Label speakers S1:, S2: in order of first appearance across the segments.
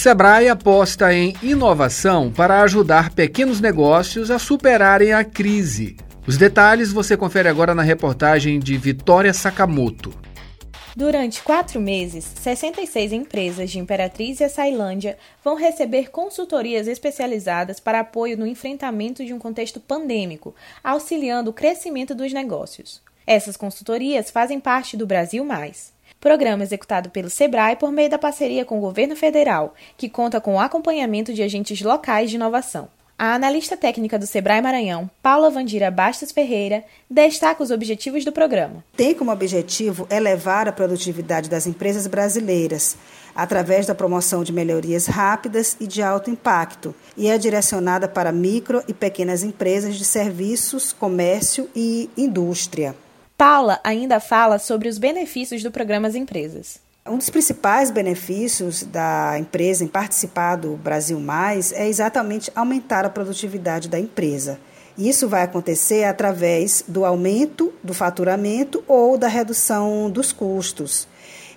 S1: Sebrae aposta em inovação para ajudar pequenos negócios a superarem a crise. Os detalhes você confere agora na reportagem de Vitória Sakamoto.
S2: Durante quatro meses, 66 empresas de Imperatriz e Açailândia vão receber consultorias especializadas para apoio no enfrentamento de um contexto pandêmico, auxiliando o crescimento dos negócios. Essas consultorias fazem parte do Brasil Mais programa executado pelo SEBRAE por meio da parceria com o governo federal, que conta com o acompanhamento de agentes locais de inovação. A analista técnica do Sebrae Maranhão, Paula Vandira Bastos Ferreira, destaca os objetivos do programa.
S3: Tem como objetivo elevar a produtividade das empresas brasileiras, através da promoção de melhorias rápidas e de alto impacto, e é direcionada para micro e pequenas empresas de serviços, comércio e indústria.
S2: Paula ainda fala sobre os benefícios do programa As Empresas.
S3: Um dos principais benefícios da empresa em participar do Brasil Mais é exatamente aumentar a produtividade da empresa. Isso vai acontecer através do aumento do faturamento ou da redução dos custos.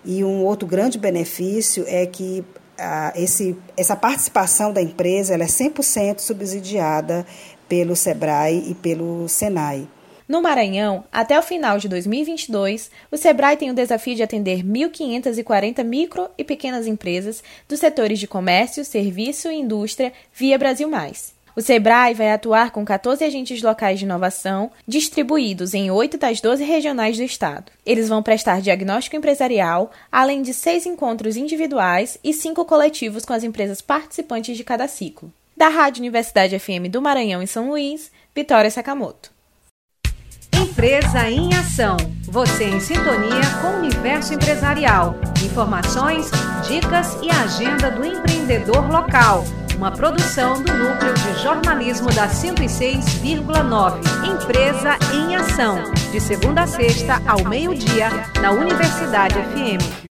S3: E um outro grande benefício é que ah, esse, essa participação da empresa ela é 100% subsidiada pelo SEBRAE e pelo SENAI.
S2: No Maranhão, até o final de 2022, o Sebrae tem o desafio de atender 1.540 micro e pequenas empresas dos setores de comércio, serviço e indústria via Brasil Mais. O Sebrae vai atuar com 14 agentes locais de inovação, distribuídos em 8 das 12 regionais do estado. Eles vão prestar diagnóstico empresarial, além de seis encontros individuais e cinco coletivos com as empresas participantes de cada ciclo. Da Rádio Universidade FM do Maranhão em São Luís, Vitória Sakamoto.
S4: Empresa em Ação. Você em sintonia com o universo empresarial. Informações, dicas e agenda do empreendedor local. Uma produção do Núcleo de Jornalismo da 106,9. Empresa em Ação. De segunda a sexta, ao meio-dia, na Universidade FM.